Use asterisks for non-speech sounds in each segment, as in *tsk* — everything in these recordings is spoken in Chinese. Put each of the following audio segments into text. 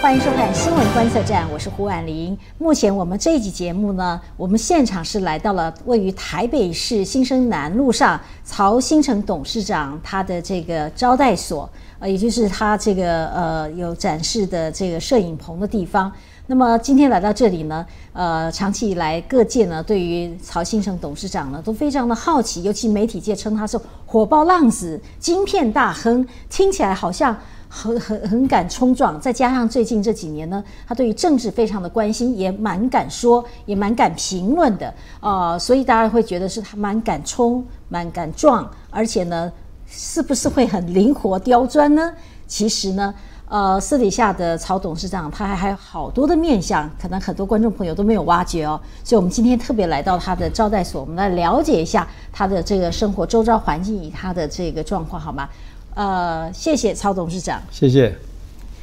欢迎收看新闻观测站，我是胡婉玲。目前我们这一集节目呢，我们现场是来到了位于台北市新生南路上曹新成董事长他的这个招待所，呃，也就是他这个呃有展示的这个摄影棚的地方。那么今天来到这里呢，呃，长期以来各界呢对于曹新成董事长呢都非常的好奇，尤其媒体界称他是火爆浪子、晶片大亨，听起来好像很很很敢冲撞。再加上最近这几年呢，他对于政治非常的关心，也蛮敢说，也蛮敢评论的，呃，所以大家会觉得是他蛮敢冲、蛮敢撞，而且呢，是不是会很灵活刁钻呢？其实呢。呃，私底下的曹董事长，他还还有好多的面相，可能很多观众朋友都没有挖掘哦。所以，我们今天特别来到他的招待所，我们来了解一下他的这个生活周遭环境以他的这个状况，好吗？呃，谢谢曹董事长。谢谢，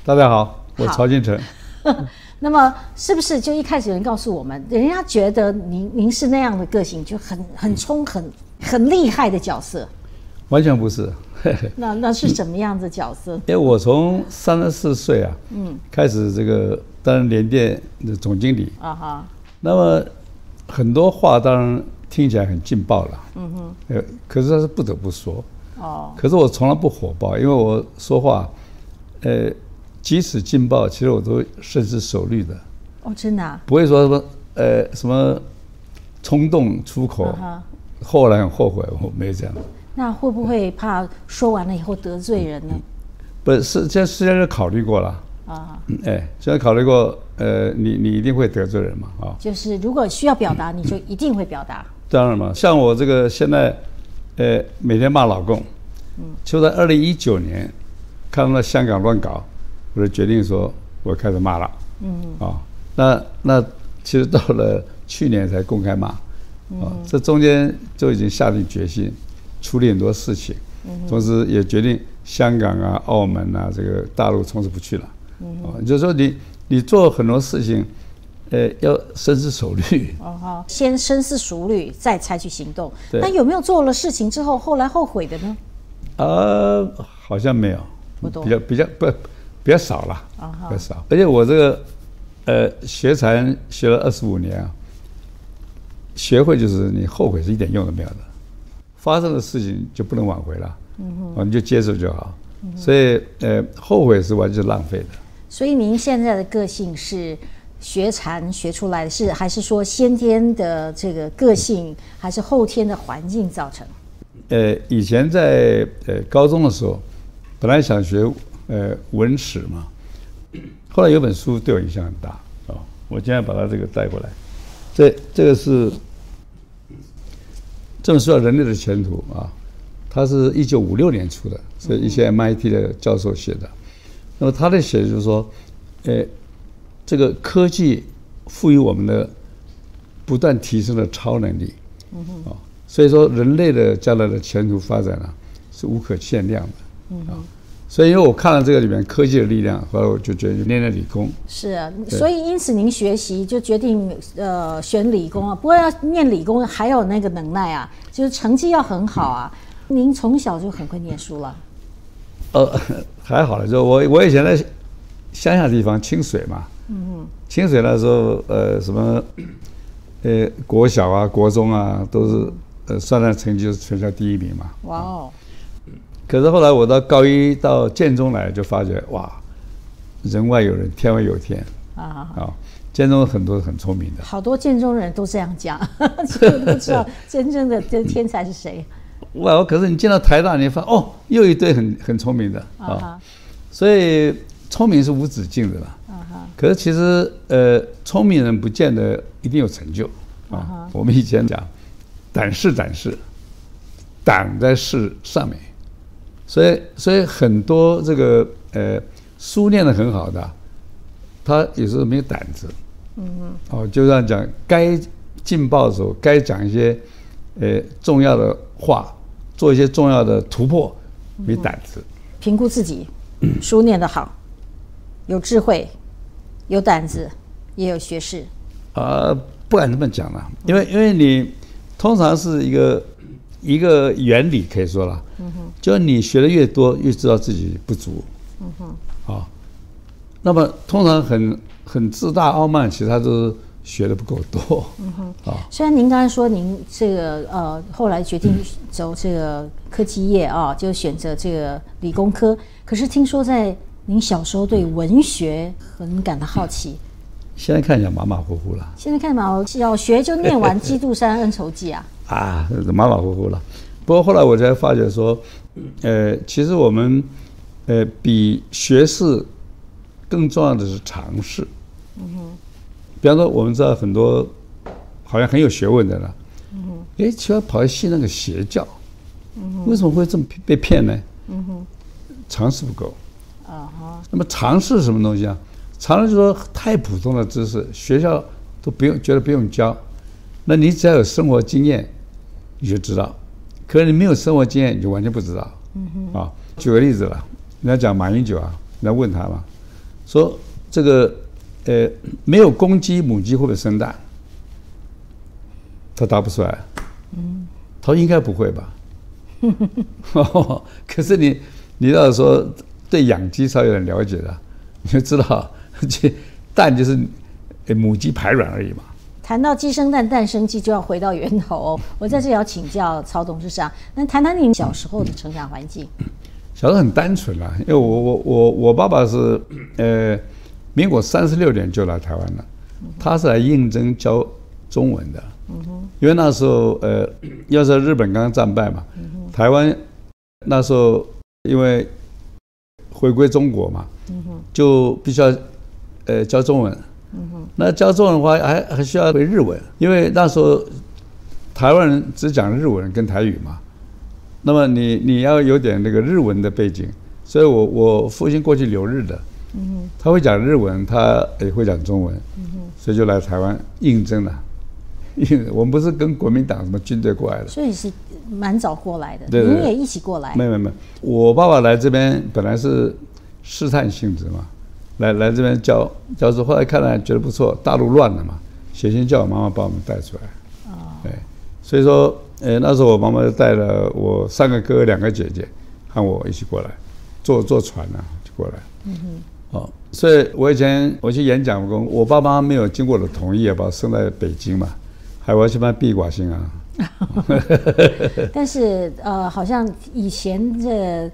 大家好，我曹金成。*laughs* 那么，是不是就一开始有人告诉我们，人家觉得您您是那样的个性，就很很冲、很很厉害的角色？完全不是。*laughs* 那那是什么样的角色？因为我从三十四岁啊，嗯，开始这个担任联电的总经理啊哈。那么很多话当然听起来很劲爆了，嗯哼。呃，可是他是不得不说哦。可是我从来不火爆，因为我说话，呃，即使劲爆，其实我都深思熟虑的。哦，真的？不会说什么呃什么冲动出口，后来很后悔，我没有这样。那会不会怕说完了以后得罪人呢？不是，这事先是考虑过了啊。哎，现在考虑过，呃，你你一定会得罪人嘛？啊，就是如果需要表达，你就一定会表达。当然嘛，像我这个现在，呃，每天骂老公，嗯，就在二零一九年，看到香港乱搞，我就决定说，我开始骂了。嗯啊，那那其实到了去年才公开骂，啊，这中间就已经下定决心。处理很多事情，同时也决定香港啊、澳门啊，这个大陆从此不去了。哦，就是说你你做很多事情，呃，要深思熟虑。哦好，先深思熟虑，再采取行动。那有没有做了事情之后后来后悔的呢？呃，好像没有，比较比较不比较少了，比较少。而且我这个呃学禅学了二十五年啊，学会就是你后悔是一点用都没有的。发生的事情就不能挽回了，嗯哼，你就接受就好。所以，呃，后悔是完全浪费的。所以，您现在的个性是学禅学出来，是还是说先天的这个个性，还是后天的环境造成？呃，以前在呃高中的时候，本来想学呃文史嘛，后来有本书对我影响很大啊，我今天把它这个带过来，这这个是。这本书叫《人类的前途》啊，他是一九五六年出的，是一些 MIT 的教授写的。那么他的写就是说，呃，这个科技赋予我们的不断提升的超能力，啊，所以说人类的将来的前途发展啊是无可限量的，啊。所以，因为我看了这个里面科技的力量，后来我就决定念念理工。是啊，所以因此您学习就决定呃选理工啊。不过要念理工还有那个能耐啊，就是成绩要很好啊。您从小就很会念书了。呃，还好了，就我我以前在乡下地方清水嘛，嗯嗯，清水那时候呃什么呃国小啊国中啊都是呃算算成绩就是全校第一名嘛。哇哦。可是后来我到高一到建中来，就发觉哇，人外有人，天外有天啊！啊，建中很多很聪明的，好多建中人都这样讲，*laughs* 不知道 *laughs* 真正的这天才是谁。哇！可是你进到台大，你发哦，又一堆很很聪明的啊！所以聪明是无止境的了。啊可是其实呃，聪明人不见得一定有成就啊。我们以前讲，胆是胆识，胆在事上面。所以，所以很多这个呃书念的很好的，他有时候没有胆子，嗯嗯，哦，就这样讲，该劲爆的时候，该讲一些呃重要的话，做一些重要的突破，没胆子。评估自己，书念得好，有智慧，有胆子，也有学识。啊，不敢这么讲了，因为因为你通常是一个。一个原理可以说了，嗯哼就是你学的越多，越知道自己不足。嗯哼，啊，那么通常很很自大傲慢，其实他都是学的不够多。嗯哼，啊，虽然您刚才说您这个呃后来决定走这个科技业啊，就选择这个理工科，可是听说在您小时候对文学很感到好奇。现在看起来马马虎虎了。现在看嘛，小学就念完《基督山恩仇记》啊。啊，马马虎虎了。不过后来我才发觉说，呃，其实我们，呃，比学识更重要的是尝试。嗯哼。比方说，我们知道很多好像很有学问的了。嗯哼。哎，却要跑去信那个邪教。嗯哼。为什么会这么被骗呢？嗯哼。常识不够。那么常识是什么东西啊？常识就说太普通的知识，学校都不用，觉得不用教。那你只要有生活经验，你就知道。可是你没有生活经验，你就完全不知道。嗯哼。啊，举个例子了，人家讲马英九啊，人家问他嘛，说这个呃没有公鸡，母鸡会不会生蛋？他答不出来。嗯。他说应该不会吧。*laughs* *laughs* 可是你你要是说对养鸡稍有点了解的，你就知道。这蛋就是母鸡排卵而已嘛。谈到鸡生蛋，蛋生鸡，就要回到源头。我在这里要请教曹董事长，那谈谈您小时候的成长环境。小时候很单纯啦，因为我我我我爸爸是呃民国三十六年就来台湾了，他是来应征教中文的。嗯哼。因为那时候呃，要是日本刚刚战败嘛，台湾那时候因为回归中国嘛，就必须要。呃，教中文，那教中文的话，还还需要会日文，因为那时候台湾人只讲日文跟台语嘛。那么你你要有点那个日文的背景，所以我我父亲过去留日的，他会讲日文，他也会讲中文，所以就来台湾应征了。应 *laughs* 我们不是跟国民党什么军队过来的，所以是蛮早过来的。对您也一起过来？没有没有，我爸爸来这边本来是试探性质嘛。来来这边教教书，后来看来觉得不错，大陆乱了嘛，写信叫我妈妈把我们带出来。哦，对，所以说，呃，那时候我妈妈就带了我三个哥哥、两个姐姐，和我一起过来，坐坐船呢就过来。嗯哼。哦，所以我以前我去演讲过，我爸妈没有经过我的同意，把我生在北京嘛，还我去办闭寡性啊。*laughs* 但是呃，好像以前的。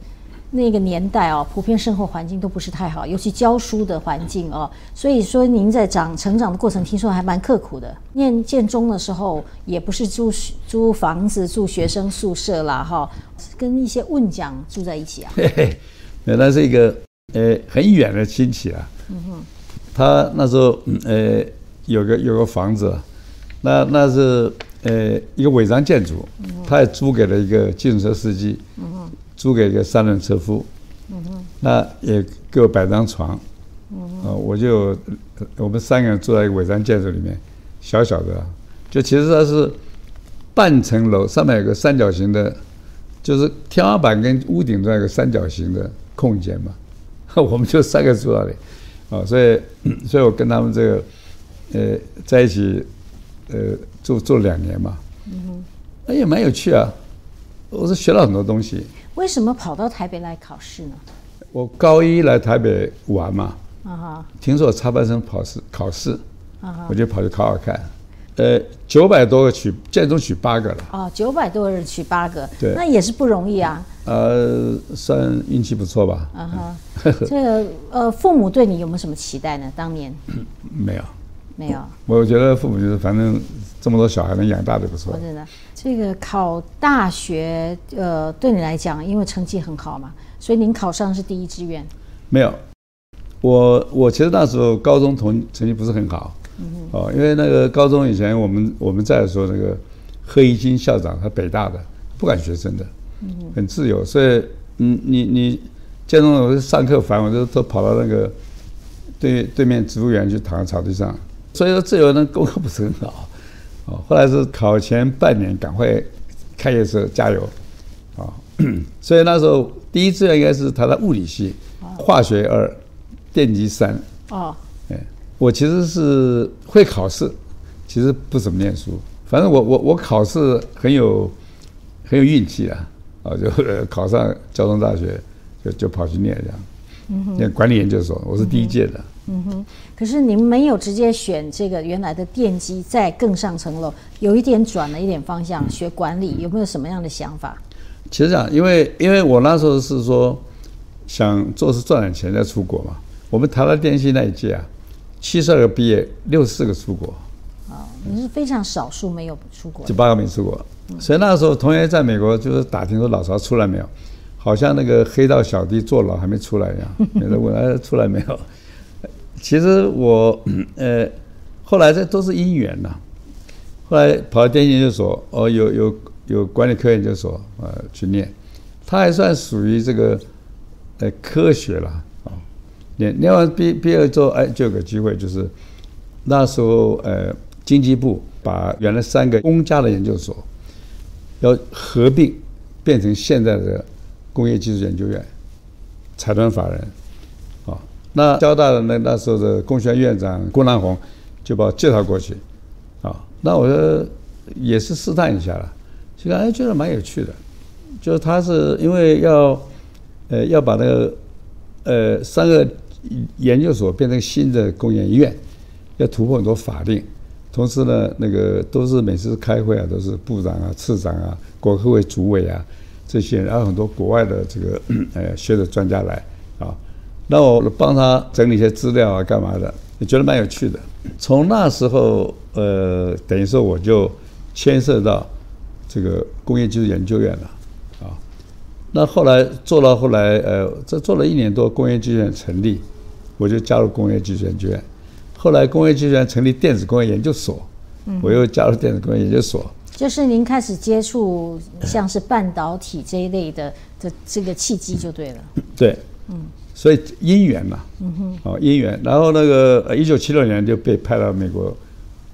那个年代哦，普遍生活环境都不是太好，尤其教书的环境哦。所以说，您在长成长的过程，听说还蛮刻苦的。念建中的时候，也不是租租房子住学生宿舍啦，哈，跟一些问讲住在一起啊。*laughs* 嘿嘿，那是一个呃很远的亲戚啊。嗯哼。他那时候呃有个有个房子，那那是呃一个违章建筑，他也租给了一个计程车司机。租给一个三轮车夫，那也给我摆张床，啊，我就我们三个人住在一个违章建筑里面，小小的，就其实它是半层楼，上面有个三角形的，就是天花板跟屋顶这样一个三角形的空间嘛，*laughs* 我们就三个住那里，啊，所以 *coughs* 所以我跟他们这个呃在一起，呃做做了两年嘛，嗯那也蛮有趣啊，我是学了很多东西。为什么跑到台北来考试呢？我高一来台北玩嘛，啊哈，听说我插班生考试考试，啊哈，我就跑去考考看，呃，九百多个取，建中取八个了。哦，九百多人取八个，对，那也是不容易啊。呃，算运气不错吧。啊哈，*laughs* 这个呃，父母对你有没有什么期待呢？当年没有，没有。我觉得父母就是反正这么多小孩能养大就不错。真的。这个考大学，呃，对你来讲，因为成绩很好嘛，所以您考上是第一志愿。没有，我我其实那时候高中同成绩不是很好，哦，因为那个高中以前我们我们在的时候，那个贺一金校长他北大的不管学生的，很自由，所以嗯，你你见到我上课烦，我就都跑到那个对对面植物园去躺在草地上，所以说自由呢功课不是很好。哦，后来是考前半年赶快开业时候加油，啊，*clears throat* 所以那时候第一志愿应该是他的物理系，化学二，电机三。哦，哎，我其实是会考试，其实不怎么念书，反正我我我考试很有很有运气啊，啊，就考上交通大学，就就跑去念这样。那管理研究所，我是第一届的。嗯哼，可是您没有直接选这个原来的电机，再更上层楼，有一点转了一点方向，学管理，有没有什么样的想法？其实讲，因为因为我那时候是说想做事赚点钱再出国嘛。我们台湾电信那一届啊，七十二个毕业，六十四个出国。哦，你是非常少数没有出国，就八个没出国。所以那时候同学在美国就是打听说老曹出来没有，好像那个黑道小弟坐牢还没出来一样，*laughs* 有人问哎出来没有？其实我呃后来这都是因缘呐，后来跑到电信研究所，哦有有有管理科研究所呃去念，他还算属于这个呃科学了啊，念念完毕毕业之后哎就有个机会就是那时候呃经济部把原来三个公家的研究所要合并变成现在的工业技术研究院，财团法人。啊那交大的那那时候的工学院院长郭南红就把我介绍过去，啊，那我说也是试探一下了，其实哎觉得蛮有趣的，就是他是因为要呃要把那个呃三个研究所变成新的工研院，要突破很多法令，同时呢那个都是每次开会啊都是部长啊次长啊国科会主委啊这些，然后很多国外的这个呃 *clears throat* 学者专家来啊。那我帮他整理一些资料啊，干嘛的？也觉得蛮有趣的。从那时候，呃，等于说我就牵涉到这个工业技术研究院了，啊。那后来做到后来，呃，这做了一年多，工业技术院成立，我就加入工业技术研究院。后来工业技术院成立电子工业研究所，我又加入电子工业研究所。就是您开始接触像是半导体这一类的的这个契机就对了。对，嗯。所以因缘嘛，嗯哼，哦姻缘，然后那个一九七六年就被派到美国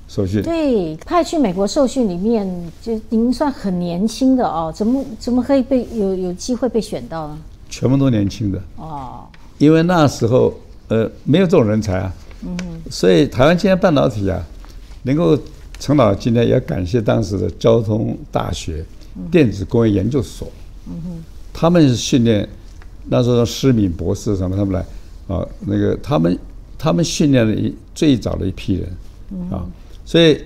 受训。对，派去美国受训里面，就您算很年轻的哦，怎么怎么可以被有有机会被选到呢？全部都年轻的哦，因为那时候呃没有这种人才啊，嗯哼，所以台湾今天半导体啊能够成到今天，也要感谢当时的交通大学电子工业研究所，嗯哼，他们是训练。那时候施敏博士什么他们来，啊，那个他们他们训练了一最早的一批人，啊，所以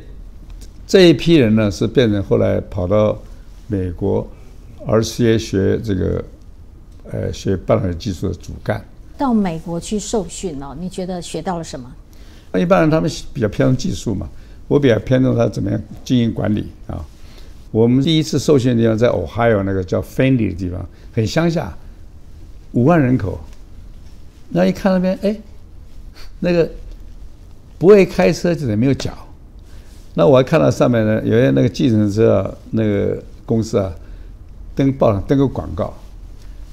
这一批人呢是变成后来跑到美国，而且学这个，呃，学半导体技术的主干。到美国去受训哦，你觉得学到了什么？一般人他们比较偏重技术嘛，我比较偏重他怎么样经营管理啊。我们第一次受训的地方在 Ohio 那个叫 Fendy 的地方，很乡下。五万人口，那一看那边，哎，那个不会开车就得没有脚。那我还看到上面呢，有些那个计程车啊那个公司啊，登报上登个广告，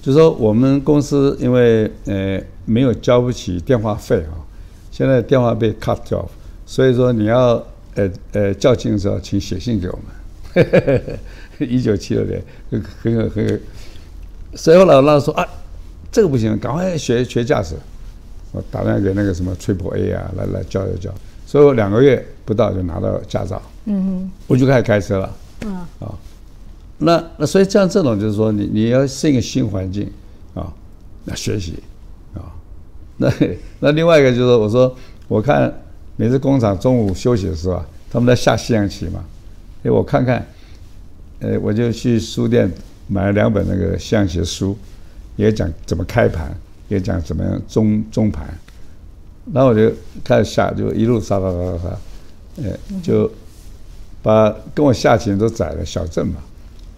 就说我们公司因为呃没有交不起电话费啊，现在电话被 cut off，所以说你要呃呃较劲的时候，请写信给我们。*laughs* 一九七六年，很很很，所以后来那说啊。这个不行，赶快学学驾驶。我打电话给那个什么崔普 A 啊，来来教一教。所以我两个月不到就拿到驾照。嗯哼，我就开始开车了。嗯啊，那那所以像这种就是说，你你要适应新环境啊，要学习啊。那那另外一个就是，我说我看每次工厂中午休息的时候啊，他们在下西洋棋嘛。哎，我看看，呃，我就去书店买了两本那个西洋棋书。也讲怎么开盘，也讲怎么样中中盘，然后我就开始下，就一路杀杀杀杀杀，哎，就把跟我下棋都宰了小镇嘛。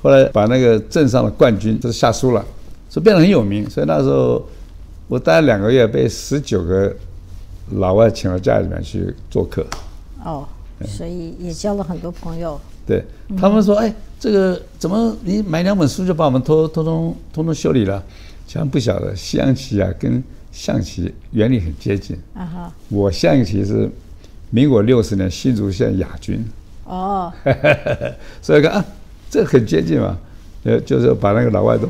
后来把那个镇上的冠军都下输了，所以变得很有名。所以那时候我待了两个月，被十九个老外请到家里面去做客。哦，所以也交了很多朋友。对他们说：“哎，这个怎么你买两本书就把我们通通通通通修理了？”像不晓得西洋棋啊，跟象棋原理很接近。啊哈！我象棋是民国六十年新竹县亚军。哦。*laughs* 所以看啊，这很接近嘛，呃，就是把那个老外都。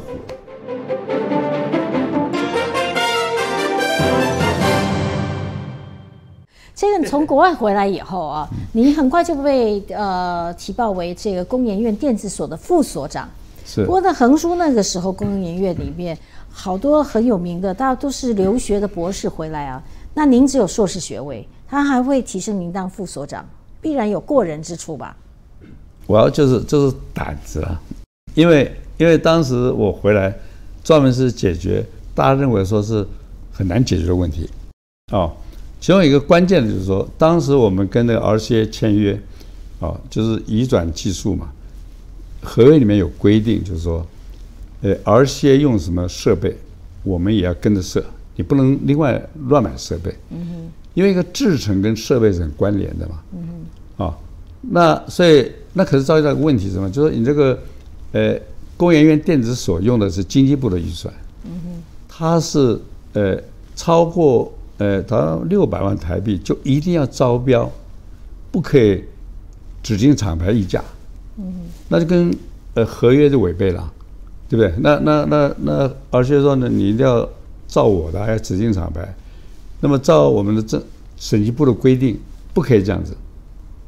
这个从国外回来以后啊，你很快就被呃提报为这个工研院电子所的副所长。是。不过在横书那个时候，工研院里面好多很有名的，大家都是留学的博士回来啊。那您只有硕士学位，他还会提升您当副所长，必然有过人之处吧？我要就是就是胆子啊，因为因为当时我回来，专门是解决大家认为说是很难解决的问题，哦，其中一个关键的就是说，当时我们跟那个 RCA 签约，啊，就是移转技术嘛，合约里面有规定，就是说，呃，RCA 用什么设备，我们也要跟着设，你不能另外乱买设备，嗯哼，因为一个制程跟设备是很关联的嘛，嗯哼，啊，那所以。那可是遭遇到一个问题，什么？就是你这个，呃，工研院电子所用的是经济部的预算，嗯哼，它是呃超过呃好像六百万台币就一定要招标，不可以指定厂牌议价，嗯，那就跟呃合约就违背了，对不对？那那那那而且说呢，你一定要照我的，要指定厂牌，那么照我们的政审计部的规定，不可以这样子，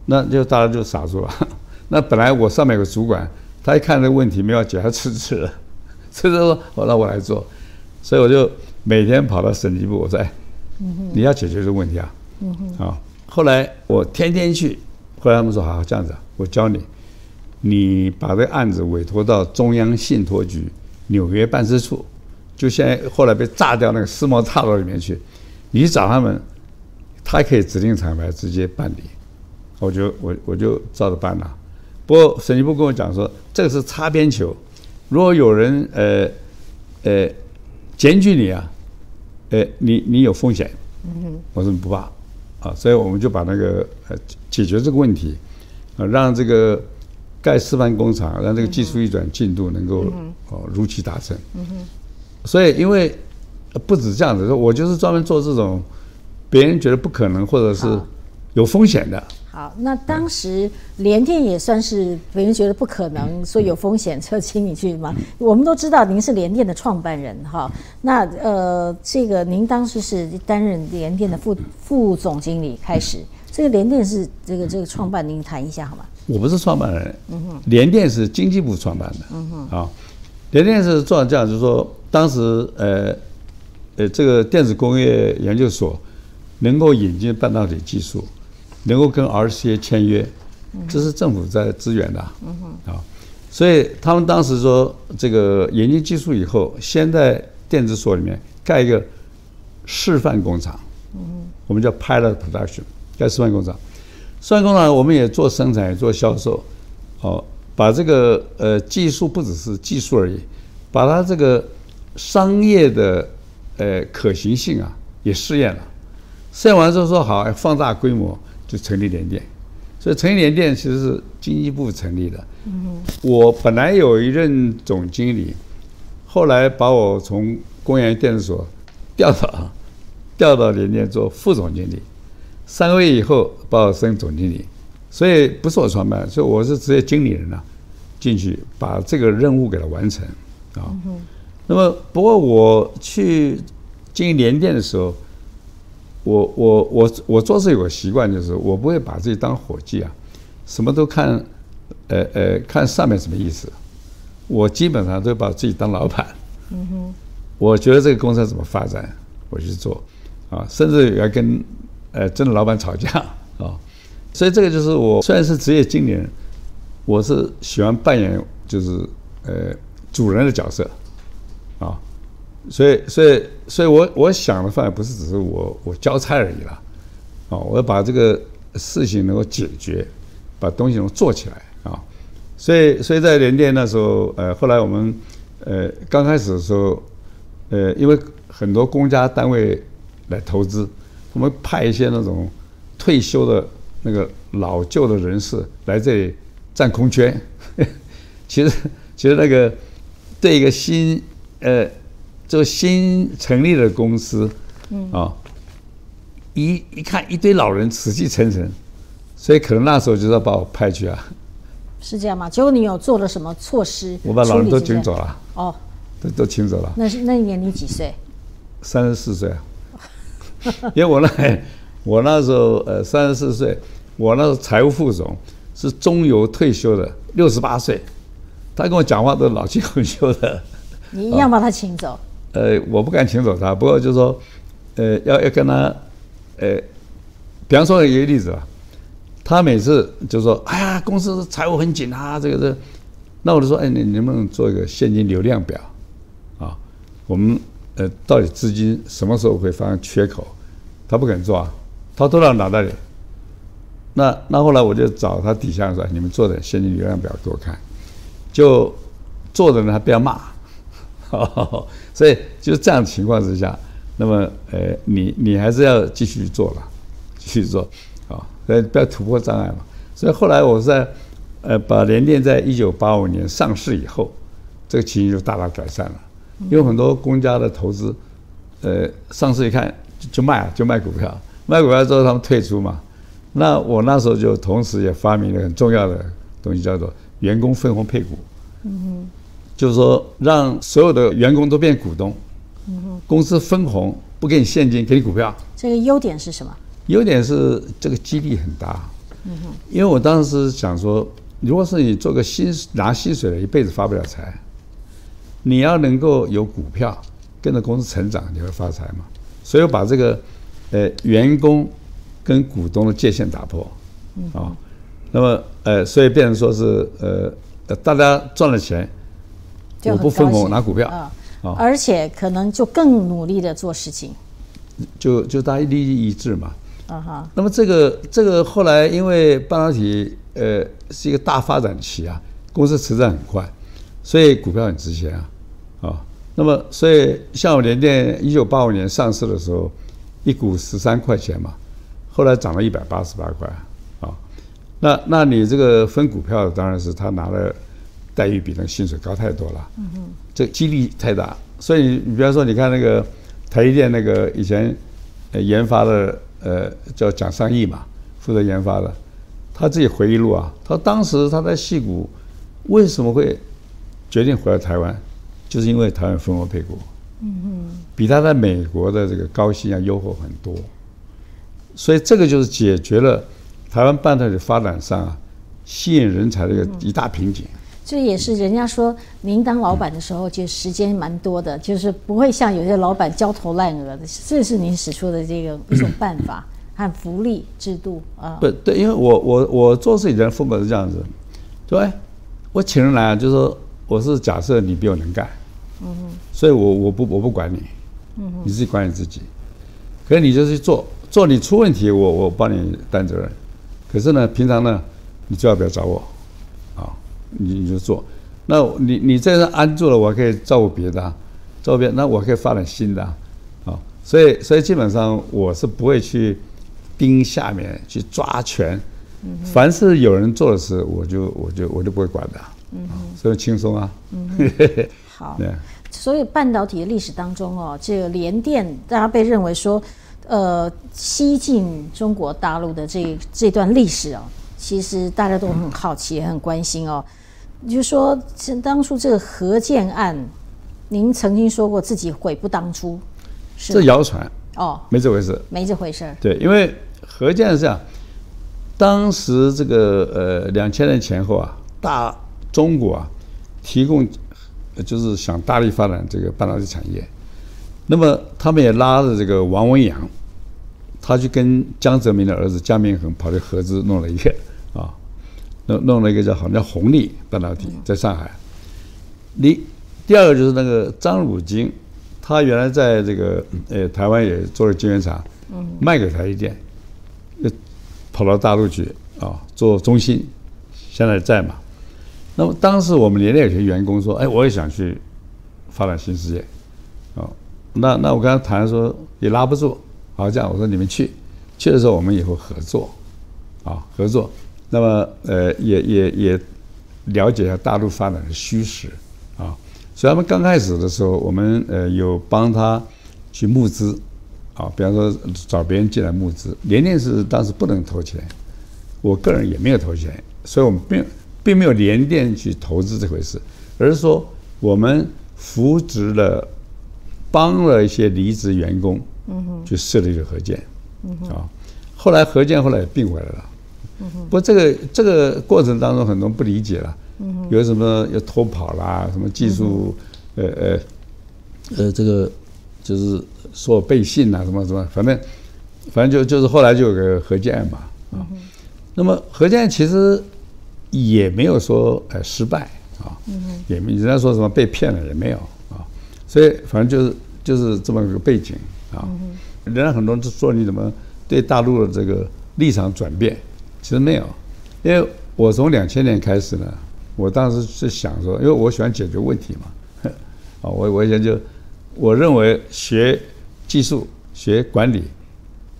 那就大家就傻住了。*laughs* 那本来我上面有个主管，他一看这个问题没有解，他辞职了。所以说，我让我来做，所以我就每天跑到审计部，我说：“哎，你要解决这个问题啊。”啊，后来我天天去，后来他们说：“好，这样子，我教你，你把这个案子委托到中央信托局纽约办事处，就现在后来被炸掉那个世贸大楼里面去，你找他们，他可以指定厂牌直接办理。”我就我我就照着办了。不过审计部跟我讲说，这个是擦边球，如果有人呃呃检举你啊，呃你你有风险，我说你不怕啊，所以我们就把那个呃解决这个问题，啊让这个盖示范工厂，让这个技术运转进度能够哦如期达成。嗯所以因为不止这样子，我就是专门做这种别人觉得不可能或者是有风险的。好，那当时联电也算是别人觉得不可能，说有风险，就请你去嘛？我们都知道您是联电的创办人，哈。那呃，这个您当时是担任联电的副副总经理，开始这个联电是这个这个创办，您谈一下好吗？我不是创办人，嗯哼，联电是经济部创办的，嗯哼，啊，联电是做这样，就是说当时呃呃这个电子工业研究所能够引进半导体技术。能够跟 RCA 签约，这是政府在支援的啊，所以他们当时说，这个研究技术以后，先在电子所里面盖一个示范工厂，我们叫 Pilot Production，盖示范工厂。示范工厂我们也做生产，也做销售，哦，把这个呃技术不只是技术而已，把它这个商业的呃可行性啊也试验了，试验完之后说好，放大规模。就成立联电，所以成立联电其实是经济部成立的。我本来有一任总经理，后来把我从工研电子所调到调到联电做副总经理，三个月以后把我升总经理，所以不是我创办，所以我是职业经理人啊，进去把这个任务给他完成啊。那么不过我去经营联电的时候。我我我我做事有个习惯，就是我不会把自己当伙计啊，什么都看，呃呃，看上面什么意思。我基本上都把自己当老板。嗯哼。我觉得这个公司怎么发展，我去做，啊，甚至要跟呃真的老板吵架啊。所以这个就是我虽然是职业经理人，我是喜欢扮演就是呃主人的角色，啊。所以，所以，所以我我想的范围不是只是我我交差而已了，哦，我要把这个事情能够解决，把东西能做起来啊。所以，所以在联电那时候，呃，后来我们呃刚开始的时候，呃，因为很多公家单位来投资，我们派一些那种退休的那个老旧的人士来这里占空缺。*laughs* 其实，其实那个对一个新呃。这个新成立的公司，嗯啊，一一看一堆老人死气沉沉，所以可能那时候就要把我派去啊。是这样吗？结果你有做了什么措施？我把老人都请走了。哦，都都请走了。那是那一年你几岁？三十四岁啊。*laughs* 因为我那我那时候呃三十四岁，我那时候财务副总是中油退休的，六十八岁。他跟我讲话都老气横秋的。你一样把他请走？呃，我不敢请走他，不过就是说，呃，要要跟他，呃，比方说一个例子吧，他每次就说：“哎呀，公司财务很紧啊，这个这。”那我就说：“哎，你能不能做一个现金流量表？啊，我们呃，到底资金什么时候会发生缺口？”他不肯做啊，他都在脑袋里。那那后来我就找他底下说：“你们做点现金流量表给我看。”就做的人还不要骂。*laughs* 所以就是这样的情况之下，那么呃，你你还是要继续做了，继续做，啊，呃，不要突破障碍嘛。所以后来我在呃把联电在一九八五年上市以后，这个情形就大大改善了，因为很多公家的投资，呃，上市一看就卖啊，就卖股票，卖股票之后他们退出嘛。那我那时候就同时也发明了很重要的东西，叫做员工分红配股。嗯哼。就是说，让所有的员工都变股东，公司分红不给你现金，给你股票。这个优点是什么？优点是这个激励很大。嗯哼，因为我当时想说，如果是你做个薪拿薪水的，一辈子发不了财。你要能够有股票跟着公司成长，你会发财嘛？所以我把这个呃员工跟股东的界限打破。啊，那么呃，所以变成说是呃大家赚了钱。我不分红拿股票啊，而且可能就更努力的做事情，就就大家利益一致嘛。啊哈。那么这个这个后来因为半导体呃是一个大发展期啊，公司成长很快，所以股票很值钱啊。啊，那么所以像我联电一九八五年上市的时候，一股十三块钱嘛，后来涨了一百八十八块啊。那那你这个分股票当然是他拿了。待遇比那个薪水高太多了，嗯哼，这激励太大，所以你比方说，你看那个台积电那个以前研发的呃叫蒋尚义嘛，负责研发的，他自己回忆录啊，他当时他在戏谷为什么会决定回来台湾，就是因为台湾分红配股，嗯哼，比他在美国的这个高薪要优厚很多，所以这个就是解决了台湾半导体发展上啊吸引人才的一个一大瓶颈。这也是人家说，您当老板的时候就时间蛮多的，就是不会像有些老板焦头烂额的。这是您使出的这个一种办法和福利制度啊。不对，因为我我我做事情的风格是这样子，对，我请人来啊就是说我是假设你比我能干，嗯哼，所以我我不我不管你，嗯哼，你自己管你自己，可是你就去做，做你出问题我我帮你担责任，可是呢平常呢你最好不要找我。你你就做，那你你在这安住了，我可以照顾别的，照顾别，那我可以发展新的，啊，所以所以基本上我是不会去盯下面去抓权，凡是有人做的事，我就我就我就不会管的，嗯，所以轻松啊，嗯，*laughs* 好，对，所以半导体的历史当中哦，这个联电大家被认为说，呃，西进中国大陆的这这段历史哦，其实大家都很好奇，也很关心哦。你就说，当初这个何建案，您曾经说过自己悔不当初，是这谣传哦，没这回事，没这回事对，因为何建是这样，当时这个呃两千年前后啊，大中国啊提供就是想大力发展这个半导体产业，那么他们也拉着这个王文洋，他去跟江泽民的儿子江明恒跑去合资弄了一个啊。弄弄了一个叫好像叫红利半导体，在上海。你第二个就是那个张汝京，他原来在这个呃台湾也做了晶圆厂，卖给台积电，跑到大陆去啊做中心，现在在嘛。那么当时我们连有些员工说，哎，我也想去发展新事业，啊，那那我跟他谈说也拉不住，好这样我说你们去，去的时候我们以后合作，啊合作。那么，呃，也也也了解一下大陆发展的虚实啊。所以他们刚开始的时候，我们呃有帮他去募资啊，比方说找别人进来募资。联电是当时不能投钱，我个人也没有投钱，所以我们并并没有联电去投资这回事，而是说我们扶植了，帮了一些离职员工，嗯哼，去设立了核建，嗯哼，啊，后来核建后来也并回来了。不过这个这个过程当中，很多人不理解了。有什么要偷跑啦，什么技术，呃呃呃，这个就是说背信啊，什么什么，反正反正就就是后来就有个核建案嘛啊。那么核建案其实也没有说呃失败啊，也没人家说什么被骗了也没有啊，所以反正就是就是这么一个背景啊。人家很多人说你怎么对大陆的这个立场转变，其实没有，因为我从两千年开始呢。我当时是想说，因为我喜欢解决问题嘛，*laughs* 啊，我我以前就我认为学技术、学管理，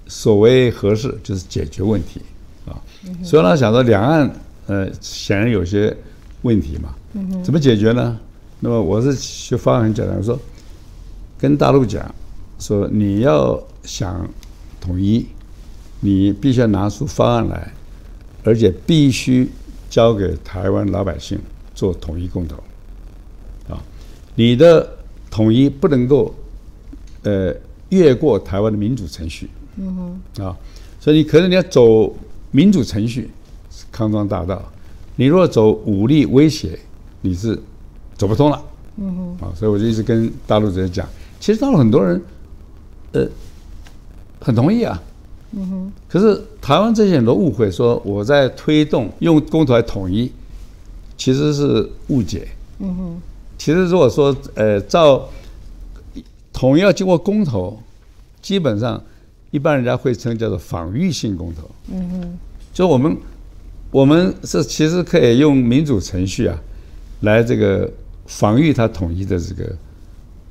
所谓合适就是解决问题啊。所以呢，想说两岸呃显然有些问题嘛，怎么解决呢？那么我是学方案很简单，说跟大陆讲说你要想统一，你必须要拿出方案来，而且必须。交给台湾老百姓做统一公投，啊，你的统一不能够，呃，越过台湾的民主程序，嗯哼，啊，所以你可能你要走民主程序，康庄大道，你如果走武力威胁，你是走不通了，嗯哼，啊，所以我就一直跟大陆人讲，其实大陆很多人，呃，很同意啊。嗯哼，可是台湾这些人都误会，说我在推动用公投来统一，其实是误解。嗯哼，其实如果说呃，照统一要经过公投，基本上一般人家会称叫做防御性公投。嗯哼，就我们我们是其实可以用民主程序啊，来这个防御它统一的这个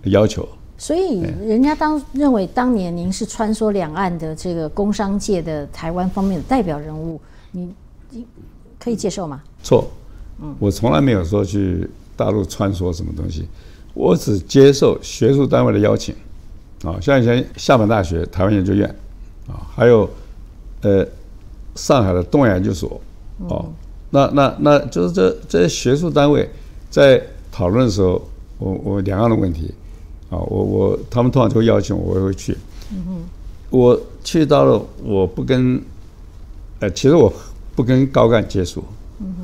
要求。所以，人家当认为当年您是穿梭两岸的这个工商界的台湾方面的代表人物，你可以接受吗？错，嗯，我从来没有说去大陆穿梭什么东西，我只接受学术单位的邀请，啊，像以前厦门大学台湾研究院，啊，还有呃上海的东亚研究所，哦，那那那就是这这些学术单位在讨论的时候，我我两岸的问题。啊，我我他们通常就会邀请我，我会去。嗯哼，我去到了，我不跟，呃，其实我不跟高干接触。嗯哼，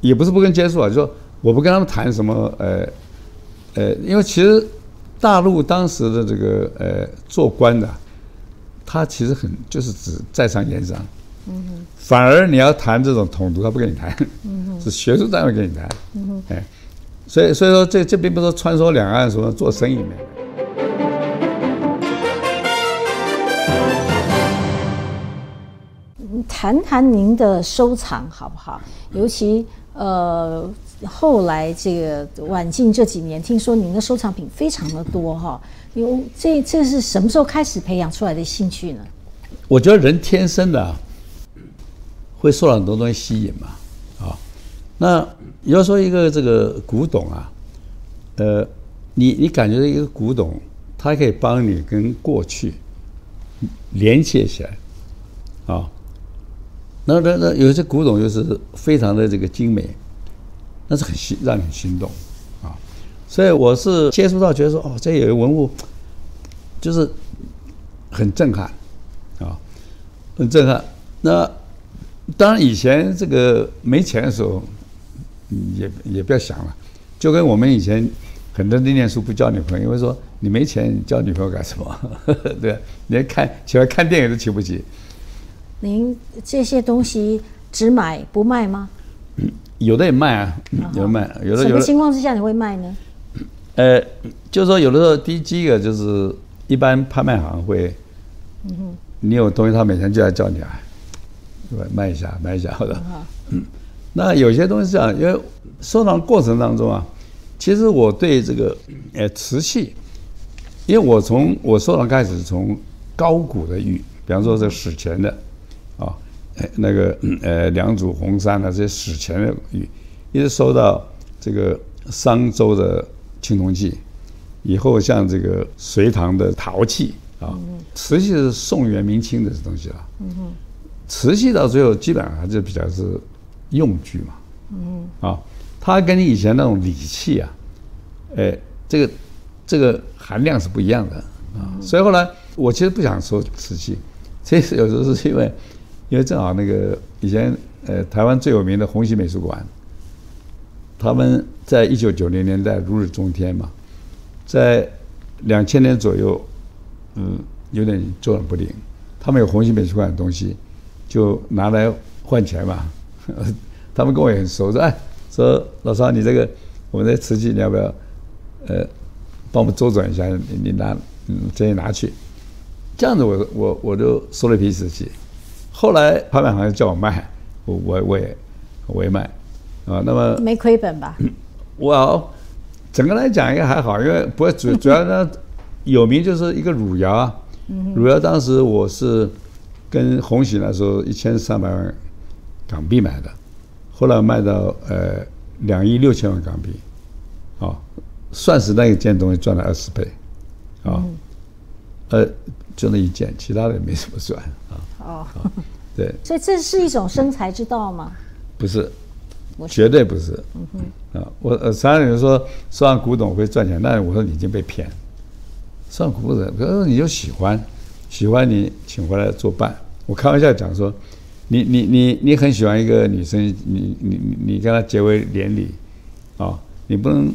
也不是不跟接触啊，就说我不跟他们谈什么，呃，呃，因为其实大陆当时的这个呃做官的，他其实很就是指在商言商。嗯哼，反而你要谈这种统独，他不跟你谈。嗯哼，是学术单位跟你谈。嗯哼，哎。所以，所以说，这这并不是穿梭两岸什么做生意的。谈谈您的收藏好不好？尤其呃，后来这个晚近这几年，听说您的收藏品非常的多哈。有这这是什么时候开始培养出来的兴趣呢？我觉得人天生的会受到很多东西吸引嘛，啊，那。你要说一个这个古董啊，呃，你你感觉到一个古董，它可以帮你跟过去连接起来，啊，那那那有些古董就是非常的这个精美，那是很心让你心动啊，所以我是接触到觉得说哦，这有个文物，就是很震撼啊，很震撼。那当然以前这个没钱的时候。也也不要想了，就跟我们以前很多人念书不交女朋友，因为说你没钱交女朋友干什么？*laughs* 对，连看喜欢看电影都请不起。您这些东西只买不卖吗？*coughs* 有的也卖啊，有的卖，有的有。什么情况之下你会卖呢？呃，就是说有的时候第一个就是一般拍卖行会，嗯哼，你有东西他每天就要叫你啊，对吧？卖一下，卖一下，好的，嗯。那有些东西啊，因为收藏过程当中啊，其实我对这个呃瓷器，因为我从我收藏开始从高古的玉，比方说这史前的啊，那个呃良渚红山的这些史前的玉，一直收到这个商周的青铜器，以后像这个隋唐的陶器啊，瓷器是宋元明清的东西了。嗯哼，瓷器到最后基本上还是比较是。用具嘛，嗯啊，它跟以前那种礼器啊，哎，这个这个含量是不一样的啊，所以后来我其实不想说瓷器，其实有时候是因为，因为正好那个以前呃台湾最有名的红旗美术馆，他们在一九九零年代如日中天嘛，在两千年左右，嗯，有点坐稳不灵。他们有红星美术馆的东西，就拿来换钱嘛。*laughs* 他们跟我也很熟，说哎，说老张你这个我们的瓷器你要不要，呃，帮我们周转一下？你你拿，嗯，这些拿去。这样子我我我就收了一批瓷器。后来拍卖行叫我卖，我我我也我也卖，啊，那么没亏本吧？*coughs* 我整个来讲应该还好，因为不会主 *laughs* 主要呢有名就是一个汝窑啊。汝窑当时我是跟红喜那时候一千三百万港币买的，后来卖到呃两亿六千万港币，啊，算是那一件东西赚了二十倍，啊，呃就那一件，其他的没什么赚啊。哦，*laughs* 对。所以这是一种生财之道吗？不是，绝对不是。嗯哼，啊，我呃常常有人说收藏古董会赚钱，那我说你已经被骗。算古董，可是你就喜欢，喜欢你请回来作伴。我开玩笑讲说，你你你你很喜欢一个女生，你你你跟她结为连理，啊，你不能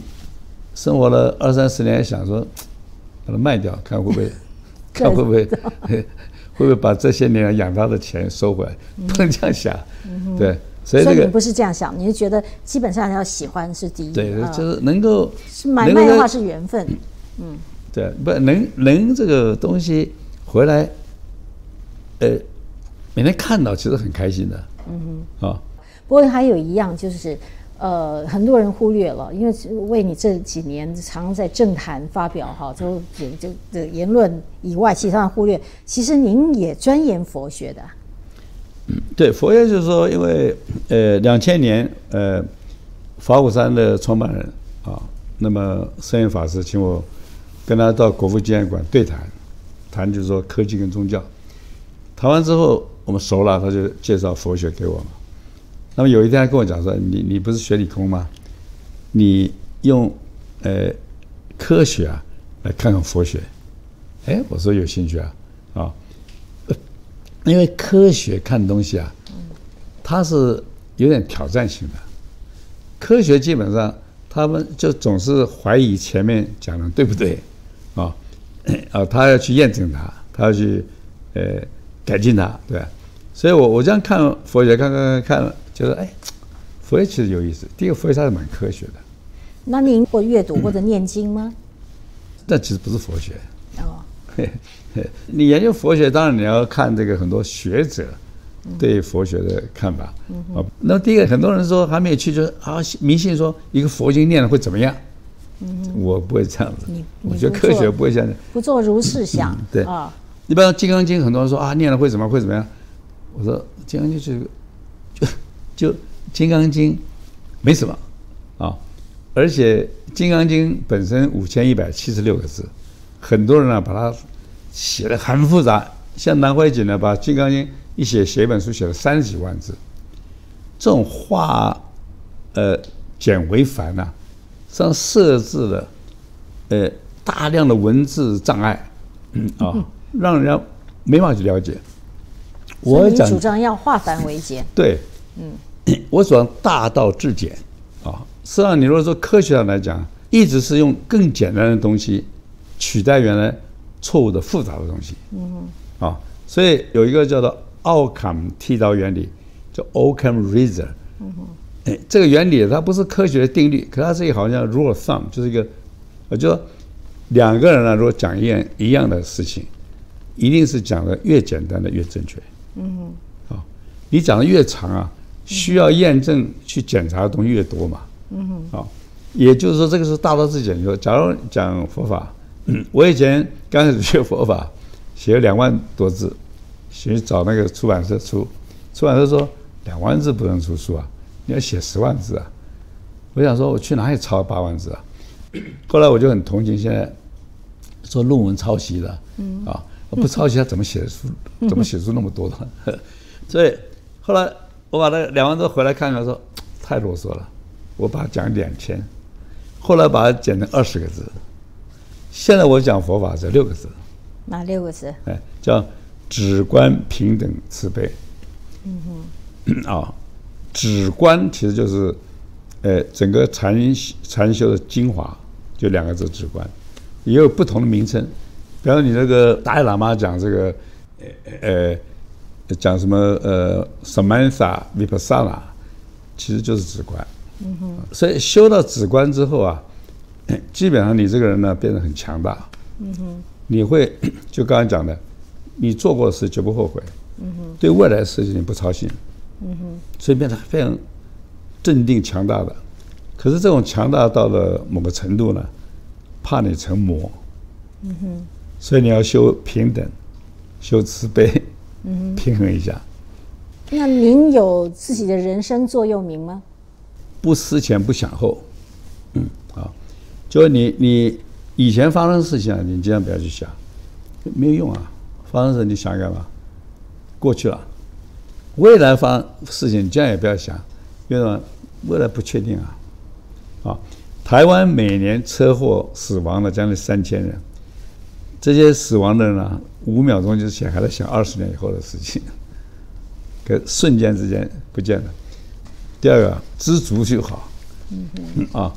生活了二三十年想说把它卖掉，看会不会，*laughs* 看会不会 *laughs* 会不会把这些年养她的钱收回来？不能这样想，对，所以这个不是这样想，你是觉得基本上要喜欢是第一，对，就是能够是买卖的话是缘分，嗯。对，不能能这个东西回来，呃，每天看到其实很开心的。嗯哼。啊，不过还有一样就是，呃，很多人忽略了，因为为你这几年常在政坛发表哈，就也就的言论以外，其他人忽略，其实您也钻研佛学的。嗯，对，佛学就是说，因为呃，两千年呃，法鼓山的创办人啊，那么圣严法师请我。跟他到国父纪念馆对谈，谈就是说科技跟宗教。谈完之后，我们熟了，他就介绍佛学给我嘛。那么有一天他跟我讲说：“你你不是学理工吗？你用呃科学啊来看看佛学。”哎，我说有兴趣啊啊，因为科学看东西啊，它是有点挑战性的。科学基本上他们就总是怀疑前面讲的对不对。啊，啊，他要去验证它，他要去，呃，改进它，对所以我我这样看佛学，看看看，觉得哎，佛学其实有意思。第一个，佛学它是蛮科学的。那您会阅读或者念经吗？*coughs* 那其实不是佛学。哦。*laughs* 你研究佛学，当然你要看这个很多学者对佛学的看法。嗯。啊，那第一个，很多人说还没有去，就是啊，迷信说一个佛经念了会怎么样？嗯我不会这样子，我觉得科学不会这样子，不做如是想。对啊，一般《金刚经》很多人说啊，念了会怎么会怎么样？我说《金刚经》是就就《金刚经》没什么啊，而且《金刚经》本身五千一百七十六个字，很多人呢把它写的很复杂，像南怀瑾呢把《金刚经》一写写一本书写了三十几万字，这种化呃简为繁呐。上设置了，呃，大量的文字障碍，嗯啊，让人家没法去了解。我主张要化繁为简。对，嗯，我主张大道至简，啊，实际上你如果说科学上来讲，一直是用更简单的东西取代原来错误的复杂的东西，嗯，啊，所以有一个叫做奥坎剃刀原理，叫 Occam Razor，嗯哼。哎，这个原理它不是科学的定律，可它是一个好像 rule of thumb，就是一个，我就说两个人呢，如果讲一样一样的事情，一定是讲的越简单的越正确。嗯，啊，你讲的越长啊，需要验证去检查的东西越多嘛。嗯哼，好，也就是说这个是大道至简。说，假如讲佛法，*coughs* 我以前刚开始学佛法，写了两万多字，去找那个出版社出，出版社说两万字不能出书啊。你要写十万字啊！我想说，我去哪里抄八万字啊？*coughs* 后来我就很同情现在做论文抄袭的，嗯啊，不抄袭他怎么写出怎么写出那么多的？*laughs* 所以后来我把那两万多回来看看，说太啰嗦了，我把它讲两千，后来把它剪成二十个字。现在我讲佛法只有六个字，哪六个字？哎，叫止观平等慈悲。嗯哼，啊。止观其实就是，呃，整个禅禅修的精华就两个字：止观，也有不同的名称。比方你那个达赖喇嘛讲这个，呃，讲什么呃，Samantha Vipassana，其实就是止观。嗯哼。所以修到止观之后啊，基本上你这个人呢变得很强大。嗯哼。你会 *coughs* 就刚才讲的，你做过的事绝不后悔。嗯哼。对未来的事情你不操心。嗯哼。所以变得非常。镇定强大的，可是这种强大到了某个程度呢，怕你成魔。嗯哼。所以你要修平等，修慈悲，嗯，平衡一下。那您有自己的人生座右铭吗？不思前不想后。嗯，好。就你你以前发生的事情啊，你尽量不要去想，没有用啊。发生事你想干嘛？过去了。未来发生事情，尽量也不要想，为什么？未来不确定啊，啊，台湾每年车祸死亡了将近三千人，这些死亡的人呢，五秒钟就写还在想二十年以后的事情，*laughs* 可瞬间之间不见了。第二个，知足就好，嗯啊，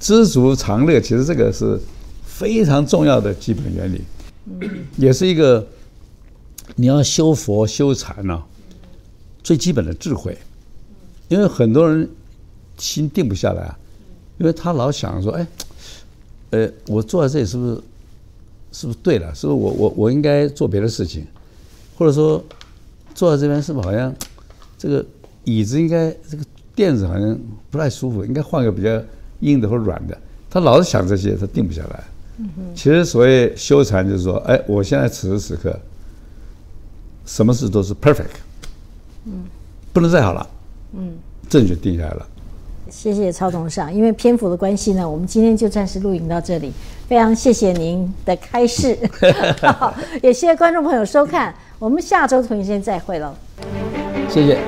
知足常乐，其实这个是非常重要的基本原理，嗯，也是一个你要修佛修禅呢最基本的智慧。因为很多人心定不下来啊，因为他老想说，哎，呃，我坐在这里是不是是不是对了？是不是我我我应该做别的事情？或者说坐在这边是不是好像 *tsk* 这个椅子应该这个垫子好像不太舒服，应该换个比较硬的或软的？他老是想这些，他定不下来。其实所谓修禅就是说，哎，我现在此时此刻什么事都是 perfect，嗯，不能再好了。嗯，这就定下来了。谢谢超董事长，因为篇幅的关系呢，我们今天就暂时录影到这里。非常谢谢您的开示，*laughs* 也谢谢观众朋友收看，我们下周同一时间再会喽。谢谢。